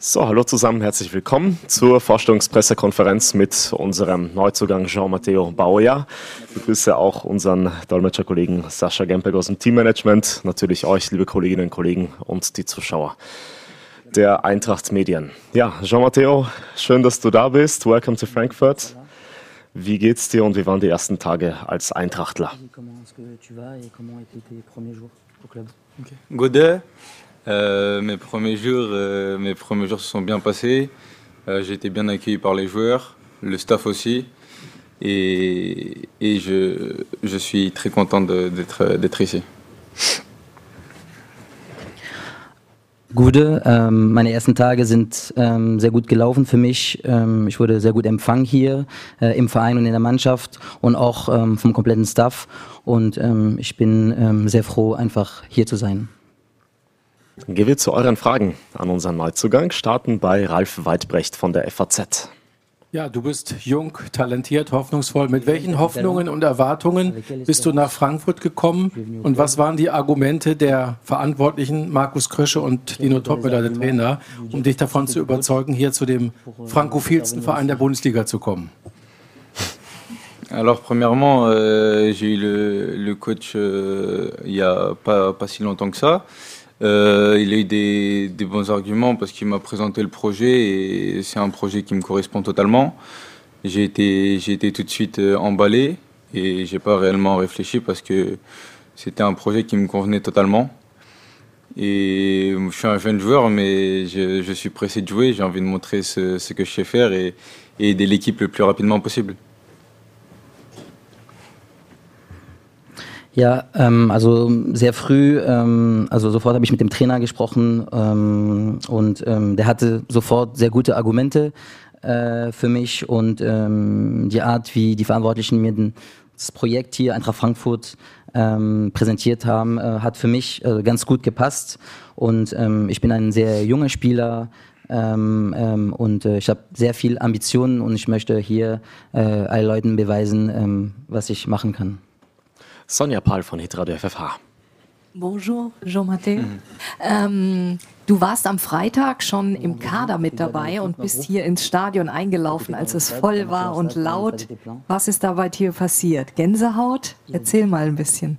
So, hallo zusammen, herzlich willkommen zur Vorstellungspressekonferenz mit unserem Neuzugang Jean-Matteo Bauer. Ich begrüße auch unseren Dolmetscherkollegen Sascha Gempeg aus dem Teammanagement, natürlich euch, liebe Kolleginnen und Kollegen und die Zuschauer der Eintracht Medien. Ja, Jean-Matteo, schön, dass du da bist. Welcome to Frankfurt. Wie geht's dir und wie waren die ersten Tage als Eintrachtler? Gute. Euh, mes, premiers jours, euh, mes premiers jours se sont bien passés. Euh, j'ai été bien accueilli par les joueurs, le staff aussi. Et, et je, je, suis très content d'être ici. Gude, ähm, meine ersten Tage sind ähm, sehr gut gelaufen für mich. Ähm, ich wurde sehr gut empfangen hier äh, im Verein und in der Mannschaft und auch ähm, vom kompletten Staff. Und ähm, ich bin ähm, sehr froh, einfach hier zu sein. Dann gehen wir zu euren Fragen an unseren Neuzugang. Starten bei Ralf Weidbrecht von der FAZ. Ja, du bist jung, talentiert, hoffnungsvoll. Mit welchen Hoffnungen und Erwartungen bist du nach Frankfurt gekommen? Und was waren die Argumente der Verantwortlichen, Markus Krösche und Dino Topmüller, der Trainer, um dich davon zu überzeugen, hier zu dem frankophilsten Verein der Bundesliga zu kommen? Alors premièrement, euh, j'ai eu le, le coach euh, il n'y a pas, pas si longtemps que ça. Euh, il a eu des, bons arguments parce qu'il m'a présenté le projet et c'est un projet qui me correspond totalement. J'ai été, j'ai été tout de suite euh, emballé et j'ai pas réellement réfléchi parce que c'était un projet qui me convenait totalement. Et je suis un jeune joueur, mais je, suis pressé de jouer. J'ai envie de montrer ce, que je sais faire et aider l'équipe le plus rapidement possible. Ja, ähm, also sehr früh, ähm, also sofort habe ich mit dem Trainer gesprochen ähm, und ähm, der hatte sofort sehr gute Argumente äh, für mich und ähm, die Art, wie die Verantwortlichen mir das Projekt hier Eintracht Frankfurt ähm, präsentiert haben, äh, hat für mich äh, ganz gut gepasst und ich bin ein sehr junger Spieler, ähm, ähm, und äh, ich habe sehr viel Ambitionen und ich möchte hier äh, allen Leuten beweisen, ähm, was ich machen kann. Sonja Pahl von Hitradio FFH. Bonjour, Jean-Mathé. Mhm. Ähm, du warst am Freitag schon im Kader mit dabei und bist hier ins Stadion eingelaufen, als es voll war und laut. Was ist da bei dir passiert? Gänsehaut? Erzähl mal ein bisschen.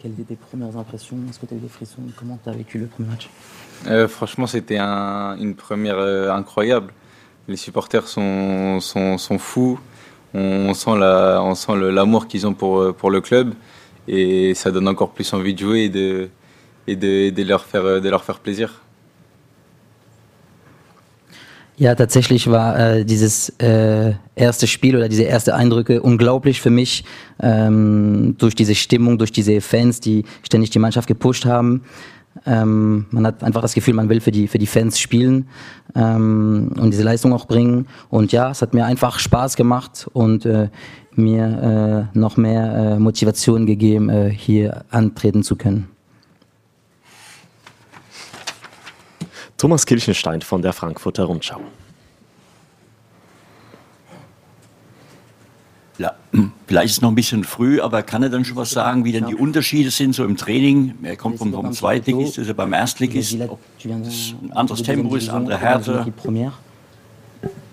Euh, franchement, c'était un, une première euh, incroyable. Les supporters sont, sont, sont fous. On sent l'amour qu'ils ont pour, euh, pour le club. Et ça donne encore plus envie de jouer et de, et de, de, leur, faire, de leur faire plaisir. Ja, tatsächlich war äh, dieses äh, erste Spiel oder diese ersten Eindrücke unglaublich für mich ähm, durch diese Stimmung, durch diese Fans, die ständig die Mannschaft gepusht haben. Ähm, man hat einfach das Gefühl, man will für die, für die Fans spielen ähm, und diese Leistung auch bringen. Und ja, es hat mir einfach Spaß gemacht und äh, mir äh, noch mehr äh, Motivation gegeben, äh, hier antreten zu können. Thomas Kirchenstein von der Frankfurter Rundschau. Vielleicht ist es noch ein bisschen früh, aber kann er dann schon was sagen, wie denn die Unterschiede sind so im Training? Er kommt vom, vom Zweitligist, ist er beim Erstligist, ob das ein anderes Tempo ist, andere Härte.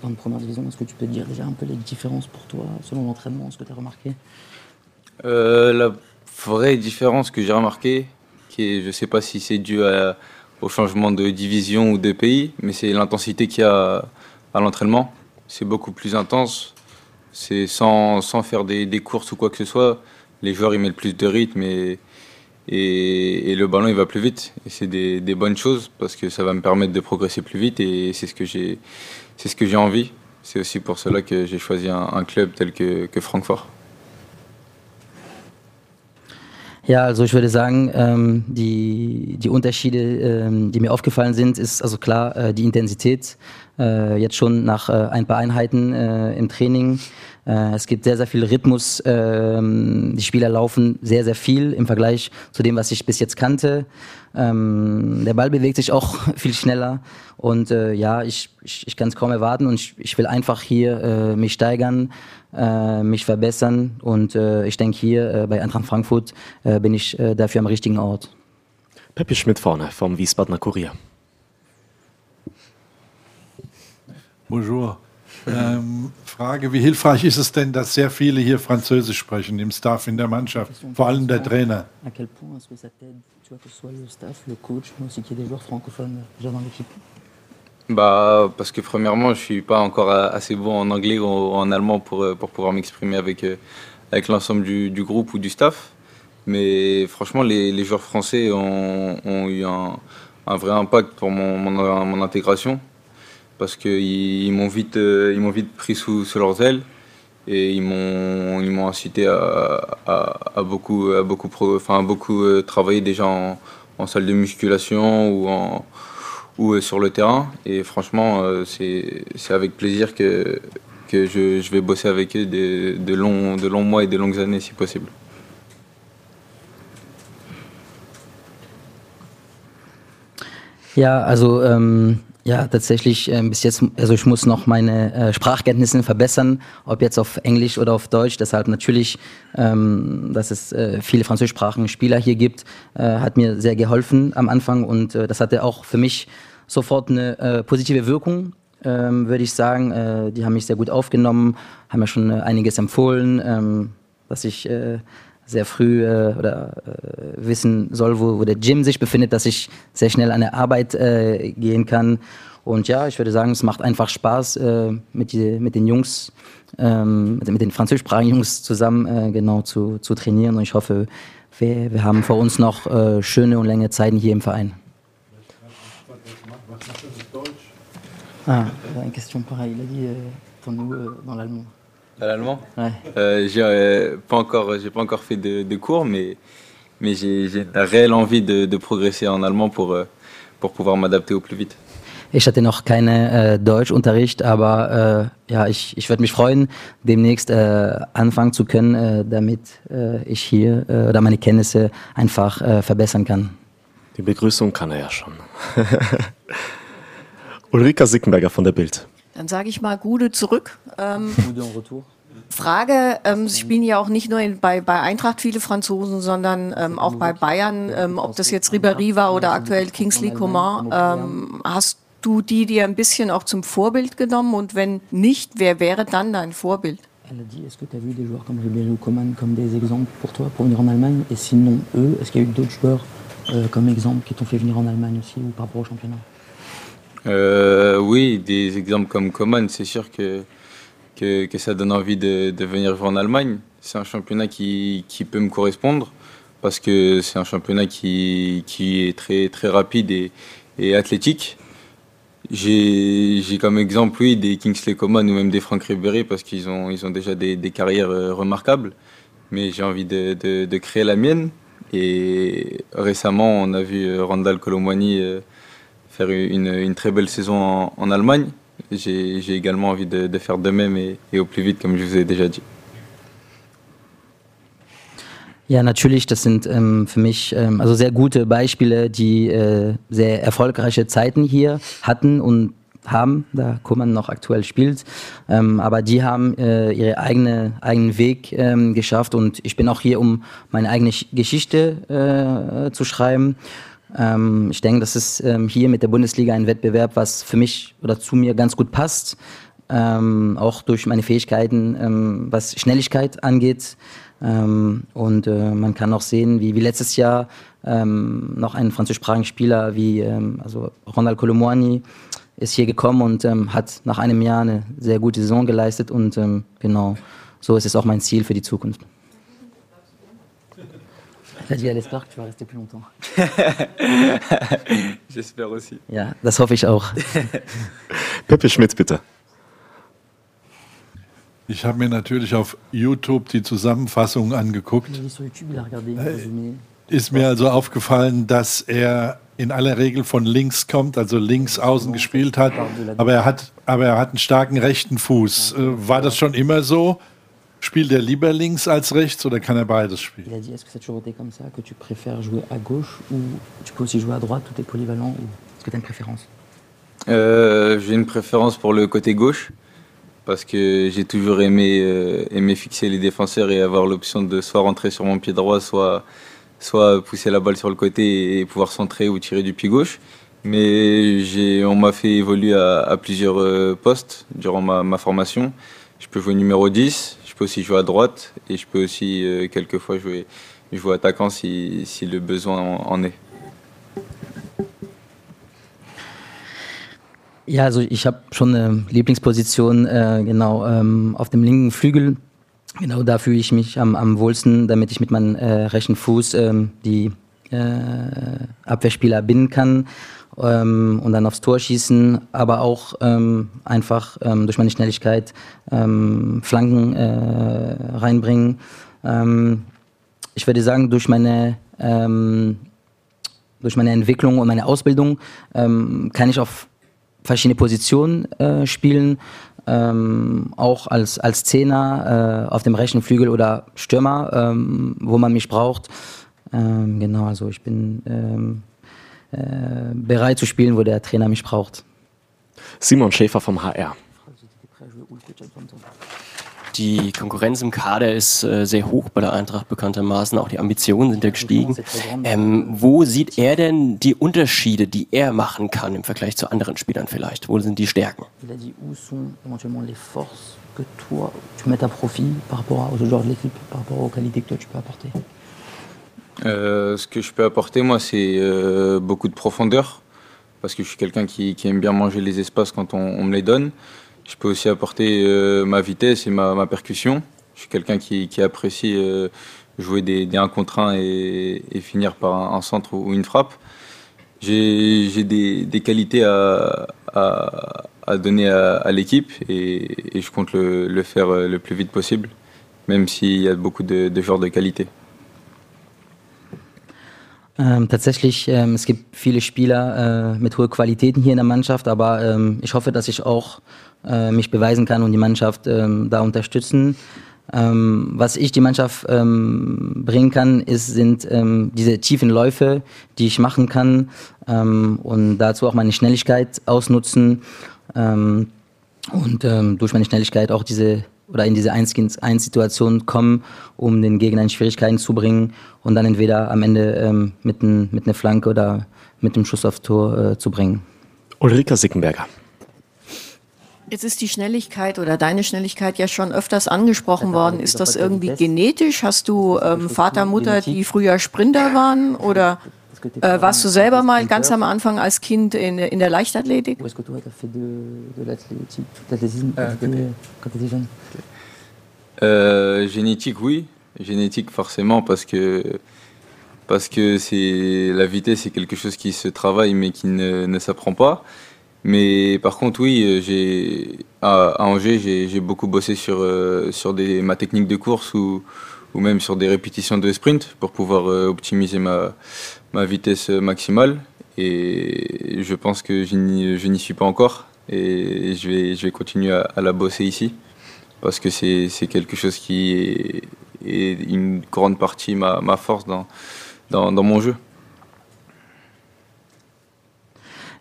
Dans une première division, est-ce que tu peux dire déjà un peu les différences pour toi selon l'entraînement, ce que tu as remarqué? Euh, La vraie différence que j'ai remarquée, qui est, je ne sais pas si c'est dû à, au changement de division ou de pays, mais c'est l'intensité qu'il y a à l'entraînement. C'est beaucoup plus intense. C'est sans, sans faire des, des, courses ou quoi que ce soit. Les joueurs ils mettent plus de rythme et, et, et le ballon il va plus vite. Et c'est des, des, bonnes choses parce que ça va me permettre de progresser plus vite et c'est ce que j'ai, c'est ce que j'ai envie. C'est aussi pour cela que j'ai choisi un, un club tel que, que Francfort. Ja, also ich würde sagen, ähm, die, die Unterschiede, ähm, die mir aufgefallen sind, ist also klar äh, die Intensität. Äh, jetzt schon nach äh, ein paar Einheiten äh, im Training. Äh, es gibt sehr, sehr viel Rhythmus. Ähm, die Spieler laufen sehr, sehr viel im Vergleich zu dem, was ich bis jetzt kannte. Ähm, der Ball bewegt sich auch viel schneller. Und äh, ja, ich, ich, ich kann es kaum erwarten und ich, ich will einfach hier mich steigern, mich verbessern. Und ich denke, hier bei Eintracht Frankfurt bin ich dafür am richtigen Ort. Peppi Schmidt vorne vom Wiesbadener Kurier. Bonjour. Ähm, Frage, wie hilfreich ist es denn, dass sehr viele hier Französisch sprechen im Staff, in der Mannschaft, vor allem der Trainer? À quel point est-ce que ça t'aide, tu vois, que ce soit le staff, le coach, mais aussi qu'il y ait des joueurs francophones déjà dans l'équipe? Bah, parce que premièrement, je suis pas encore a- assez bon en anglais ou en allemand pour, euh, pour pouvoir m'exprimer avec, euh, avec l'ensemble du, du groupe ou du staff. Mais franchement, les, les joueurs français ont, ont eu un, un vrai impact pour mon, mon, mon intégration. Parce qu'ils ils m'ont vite, euh, ils vite pris sous, leurs ailes et ils m'ont, ils m'ont incité à, beaucoup, à beaucoup, enfin, beaucoup euh, travailler déjà en, salle de musculation ou euh, sur le terrain. Et franchement, c'est avec plaisir que, je, vais bosser avec eux de, de, longs, de longs mois et de longues années si possible. Ja, also ähm, ja, tatsächlich ähm, bis jetzt, also ich muss noch meine äh, Sprachkenntnisse verbessern, ob jetzt auf Englisch oder auf Deutsch. Deshalb natürlich, ähm, dass es äh, viele französischsprachige Spieler hier gibt, äh, hat mir sehr geholfen am Anfang und äh, das hatte auch für mich sofort eine äh, positive Wirkung, ähm, würde ich sagen. Äh, die haben mich sehr gut aufgenommen, haben mir schon äh, einiges empfohlen, ähm, dass ich äh, sehr früh äh, oder äh, wissen soll, wo, wo der Gym sich befindet, dass ich sehr schnell an der Arbeit äh, gehen kann. Und ja, ich würde sagen, es macht einfach Spaß, äh, mit, die, mit den Jungs, ähm, mit, mit den französischsprachigen Jungs zusammen äh, genau zu, zu trainieren. Und ich hoffe, wir, wir haben vor uns noch äh, schöne und lange Zeiten hier im Verein. Ah, une question pareille. Il a dit euh, pour nous euh, dans l'allemand. À l'allemand Ouais. Euh, j'ai euh, pas encore, j'ai pas encore fait de, de cours, mais, mais j'ai la réelle envie de, de progresser en allemand pour, euh, pour pouvoir m'adapter au plus vite. Ich hatte noch keine äh, Deutschunterricht, aber äh, ja, ich, ich würde mich freuen, demnächst äh, anfangen zu können, äh, damit äh, ich hier äh, oder meine Kenntnisse einfach äh, verbessern kann. Die Begrüßung kann er ja schon. Ulrika Sickenberger von der Bild. Dann sage ich mal Gude zurück. Ähm, Frage, ähm, Sie spielen ja auch nicht nur in, bei, bei Eintracht viele Franzosen, sondern ähm, auch bei Bayern, ähm, ob das jetzt Ribéry war oder aktuell Kingsley Coman. Ähm, hast du die dir ein bisschen auch zum Vorbild genommen? Und wenn nicht, wer wäre dann dein Vorbild? Elle a dit, est-ce que tu as vu des joueurs comme Ribéry ou Coman comme des exemples pour toi pour venir en Allemagne Et sinon, eux, est-ce qu'il y a eu d'autres joueurs euh, comme exemple qui t'ont fait venir en Allemagne aussi ou par rapport au championnat Euh, oui, des exemples comme Coman, c'est sûr que, que, ça donne envie de, venir vivre en Allemagne. C'est un championnat qui, qui peut me correspondre parce que c'est un championnat qui, qui est très, très rapide et, et athlétique. J'ai comme exemple, oui, des Kingsley Coman ou même des Franck Ribéry parce qu'ils ont, ils ont déjà des, des carrières euh, remarquables. Mais j'ai envie de, de, créer la mienne. Et récemment, on a vu euh, Randall Colomwani faire une, une très belle saison en, en Allemagne. J'ai également envie de, de faire de même et, et au plus vite, comme je vous ai déjà dit. Ja, natürlich, das sind ähm, für mich ähm, also sehr gute Beispiele, die äh, sehr erfolgreiche Zeiten hier hatten und haben, da Kuman noch aktuell spielt. Ähm, aber die haben äh, ihre eigene, eigenen Weg ähm, geschafft und ich bin auch hier, um meine eigene Sch- Geschichte äh, zu schreiben. Ähm, ich denke, das ist ähm, hier mit der Bundesliga ein Wettbewerb, was für mich oder zu mir ganz gut passt. Ähm, auch durch meine Fähigkeiten, ähm, was Schnelligkeit angeht. Ähm, und äh, man kann auch sehen, wie, wie letztes Jahr ähm, noch ein französischsprachiger Spieler wie also Ronald Colomwani ist hier gekommen und hat nach einem Jahr eine sehr gute Saison geleistet. Und genau, so ist es auch mein Ziel für die Zukunft. A dit, que tu vas rester plus longtemps. J'espère aussi. Ja, das hoffe ich auch. Peppe Schmidt, bitte. Ich habe mir natürlich auf YouTube die Zusammenfassung angeguckt. résumé. Ist mir also aufgefallen, dass er in aller Regel von links kommt, also links außen gespielt hat, aber er hat, aber er hat einen starken rechten Fuß. Äh, War das schon immer so? Spielt er lieber links als rechts oder kann er beides spielen? Il a dit est-ce que ça a toujours été comme ça, que tu préfères jouer à gauche ou tu peux aussi jouer à droite, tout est polyvalent ou est-ce que tu as une préférence? Euh, j'ai une préférence pour le côté gauche parce que j'ai toujours aimé, euh, aimé fixer les défenseurs et avoir l'option de soit rentrer sur mon pied droit, soit, soit pousser la balle sur le côté et pouvoir centrer ou tirer du pied gauche. Mais on m'a fait évoluer à, à plusieurs euh, postes durant ma, ma, formation. Je peux jouer numéro 10, je peux aussi jouer à droite et je peux aussi euh, quelquefois jouer, jouer attaquant si, si le besoin en est. Ja, also ich habe schon eine Lieblingsposition, äh, genau, ähm, auf dem linken Flügel. Genau da fühle ich mich am, am wohlsten, damit ich mit meinem äh, rechten Fuß ähm, die Abwehrspieler binden kann ähm, und dann aufs Tor schießen, aber auch ähm, einfach ähm, durch meine Schnelligkeit ähm, Flanken äh, reinbringen. Ähm, ich würde sagen, durch meine durch meine Entwicklung und meine Ausbildung kann ich auf verschiedene Positionen äh, spielen, ähm, auch als, als Zehner äh, auf dem rechten Flügel oder Stürmer, ähm, wo man mich braucht. Ähm, genau, also ich bin ähm, äh, bereit zu spielen, wo der Trainer mich braucht. Simon Schäfer vom HR. Die Konkurrenz im Kader ist äh, sehr hoch bei der Eintracht bekanntermaßen. Auch die Ambitionen sind ja gestiegen. Ähm, wo sieht er denn die Unterschiede, die er machen kann im Vergleich zu anderen Spielern vielleicht? Wo sind die Stärken? Euh, ce que je peux apporter, moi, c'est euh, beaucoup de profondeur, parce que je suis quelqu'un qui, aime bien manger les espaces quand on, me les donne. Je peux aussi apporter euh, ma vitesse et ma, percussion. Je suis quelqu'un qui, apprécie jouer des, des 1 contre 1 et, finir par un, centre ou une frappe. J'ai des, qualités à, donner à, l'équipe et, je compte le, faire le plus vite possible, même s'il y a beaucoup de, de genres de qualités. Ähm, tatsächlich, ähm, es gibt viele Spieler äh, mit hohen Qualitäten hier in der Mannschaft, aber ähm, ich hoffe, dass ich auch äh, mich beweisen kann und die Mannschaft ähm, da unterstützen. Ähm, was ich die Mannschaft ähm, bringen kann, ist, sind diese tiefen Läufe, die ich machen kann und dazu auch meine Schnelligkeit ausnutzen und durch meine Schnelligkeit auch diese oder in diese 1 gegen 1 Situation kommen, um den Gegner in Schwierigkeiten zu bringen und dann entweder am Ende ähm, mit, ein, mit einer Flanke oder mit einem Schuss aufs Tor äh, zu bringen. Ulrika Sickenberger. Jetzt ist die Schnelligkeit oder deine Schnelligkeit ja schon öfters angesprochen worden. Ist das irgendwie genetisch? Hast du ähm, Vater, Mutter, die früher Sprinter waren? Oder äh, warst du selber mal ganz am Anfang als Kind in, in der Leichtathletik? Euh, génétique, oui. Génétique, forcément, parce que, parce que c'est, la vitesse, c'est quelque chose qui se travaille, mais qui ne, ne s'apprend pas. Mais par contre, oui, j'ai, à, à Angers, j'ai, beaucoup bossé sur, euh, sur des, ma technique de course ou, ou même sur des répétitions de sprint pour pouvoir euh, optimiser ma, ma vitesse maximale. Et je pense que je n'y suis pas encore. Et je vais, je vais continuer à, à la bosser ici. Parce que c'est quelque chose qui est, est, une grande partie ma, ma force dans, dans, dans mon jeu.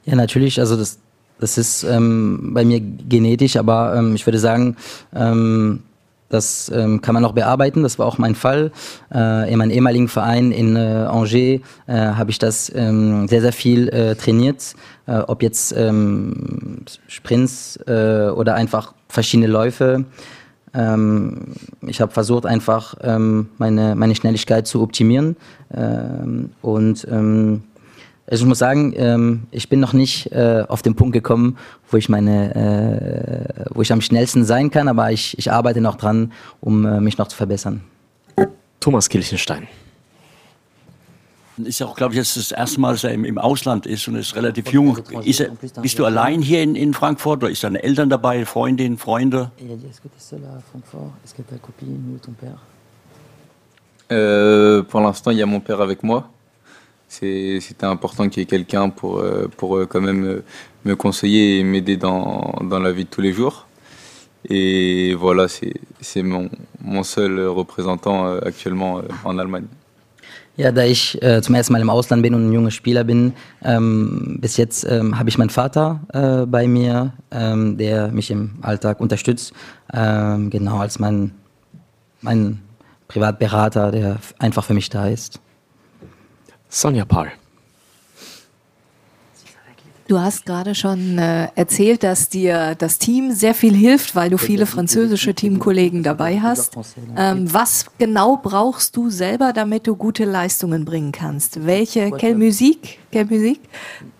Ja, natürlich. Also das, das ist ähm, bei mir genetisch, aber ähm, ich würde sagen, ähm, Das ähm, kann man noch bearbeiten. Das war auch mein Fall. Äh, in meinem ehemaligen Verein in äh, Angers äh, habe ich das ähm, sehr, sehr viel äh, trainiert. Äh, ob jetzt ähm, Sprints äh, oder einfach verschiedene Läufe. Ähm, ich habe versucht, einfach ähm, meine, meine Schnelligkeit zu optimieren. Ähm, und also ich muss sagen, ähm, ich bin noch nicht äh, auf den Punkt gekommen, wo ich meine, äh, wo ich am schnellsten sein kann, aber ich, ich arbeite noch dran, um äh, mich noch zu verbessern. Thomas Kirchenstein. Ist ja auch, glaube ich, jetzt das erste Mal, dass er im, im Ausland ist und ist relativ jung. Ist er, bist du allein hier in, in Frankfurt oder ist deine Eltern dabei, Freundin, Freunde? Euh, pour l'instant, il y a mon père avec moi. C'était important qu'il y ait quelqu'un pour, euh, pour euh, quand même euh, me conseiller et m'aider dans, dans la vie de tous les jours. Et voilà, c'est mon, mon seul représentant actuellement en Allemagne. Ja, da ich äh, zum ersten Mal im Ausland bin und ein junger Spieler bin, ähm, bis jetzt ähm, habe ich meinen Vater äh, bei mir, ähm, der mich im Alltag unterstützt, ähm, genau als mein, mein Privatberater, der einfach für mich da ist. Sonja Paul. Du hast gerade schon äh, erzählt, dass dir das Team sehr viel hilft, weil du viele französische Teamkollegen dabei hast. Ähm, was genau brauchst du selber, damit du gute Leistungen bringen kannst? Welche, quelle musique, quelle musique?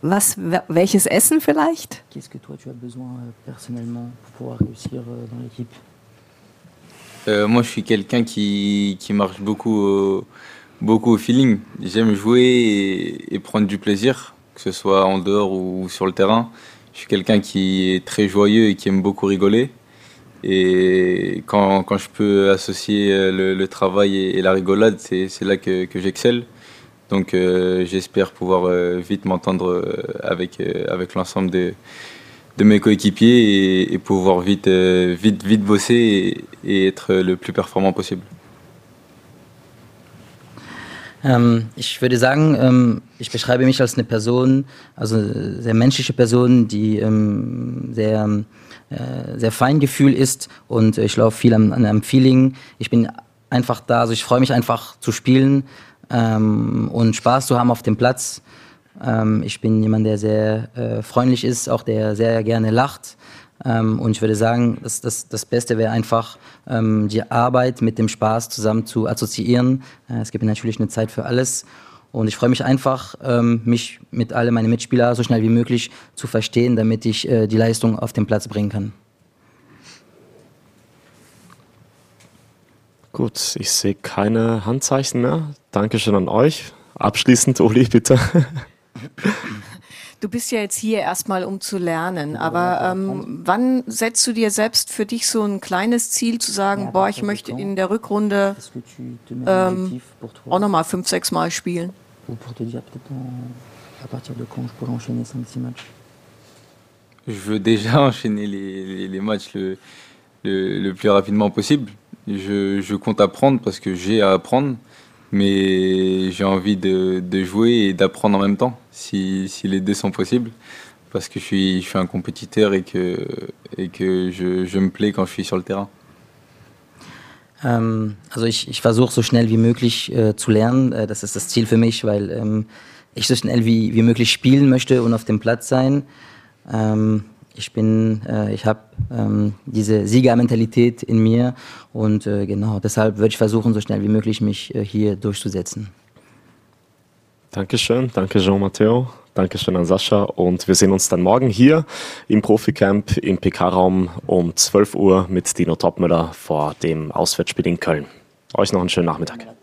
Was, welches Essen vielleicht? Qu'est-ce que toi tu as besoin euh, personnellement pour pouvoir réussir euh, dans l'équipe? Euh, moi, je suis quelqu'un qui, qui marche beaucoup au, beaucoup au feeling. J'aime jouer et, prendre du plaisir que ce soit en dehors ou sur le terrain. Je suis quelqu'un qui est très joyeux et qui aime beaucoup rigoler. Et quand, quand je peux associer euh, le, travail et, la rigolade, c'est là que, que j'excelle. Donc euh, j'espère pouvoir euh, vite m'entendre avec, avec l'ensemble de, de, mes coéquipiers et, pouvoir vite, vite, vite bosser et être le plus performant possible. Ähm, ich würde sagen, ähm, ich beschreibe mich als eine Person, also sehr menschliche Person, die ähm, sehr, äh, sehr Feingefühl ist und ich laufe viel an, an einem Feeling. Ich bin einfach da, also ich freue mich einfach zu spielen ähm, und Spaß zu haben auf dem Platz. Ähm, ich bin jemand, der sehr äh, freundlich ist, auch der sehr gerne lacht. Ähm, und ich würde sagen, das, das, das Beste wäre einfach, ähm, die Arbeit mit dem Spaß zusammen zu assoziieren. Äh, es gibt natürlich eine Zeit für alles. Und ich freue mich einfach, ähm, mich mit allen meinen Mitspielern so schnell wie möglich zu verstehen, damit ich äh, die Leistung auf den Platz bringen kann. Gut, ich sehe keine Handzeichen mehr. Dankeschön an euch. Abschließend, Uli, bitte. Du bist ja jetzt hier erstmal, um zu lernen, aber ähm, wann setzt du dir selbst für dich so ein kleines Ziel zu sagen, boah, ich möchte in der Rückrunde ähm, auch nochmal fünf, sechs Mal spielen? Je veux déjà enchaîner les, les, les matchs le, le, le, plus rapidement possible. Je, je compte apprendre parce que j'ai à apprendre. mais j'ai envie de, de, jouer et d'apprendre en même temps, si, si, les deux sont possibles, parce que je suis, je suis un compétiteur et que, et que je, je me plais quand je suis sur le terrain. Ähm, also ich, ich versuche so schnell wie möglich äh, zu lernen, äh, das ist das Ziel für mich, weil ähm, ich so schnell wie, wie möglich spielen möchte und auf dem Platz sein. Ähm, ich bin, äh, ich habe ähm, diese Siegermentalität in mir und äh, genau deshalb würde ich versuchen, so schnell wie möglich mich äh, hier durchzusetzen. Dankeschön, danke Jean-Matteo, Dankeschön an Sascha und wir sehen uns dann morgen hier im Proficamp im PK-Raum um 12 Uhr mit Dino Topmüller vor dem Auswärtsspiel in Köln. Euch noch einen schönen Nachmittag.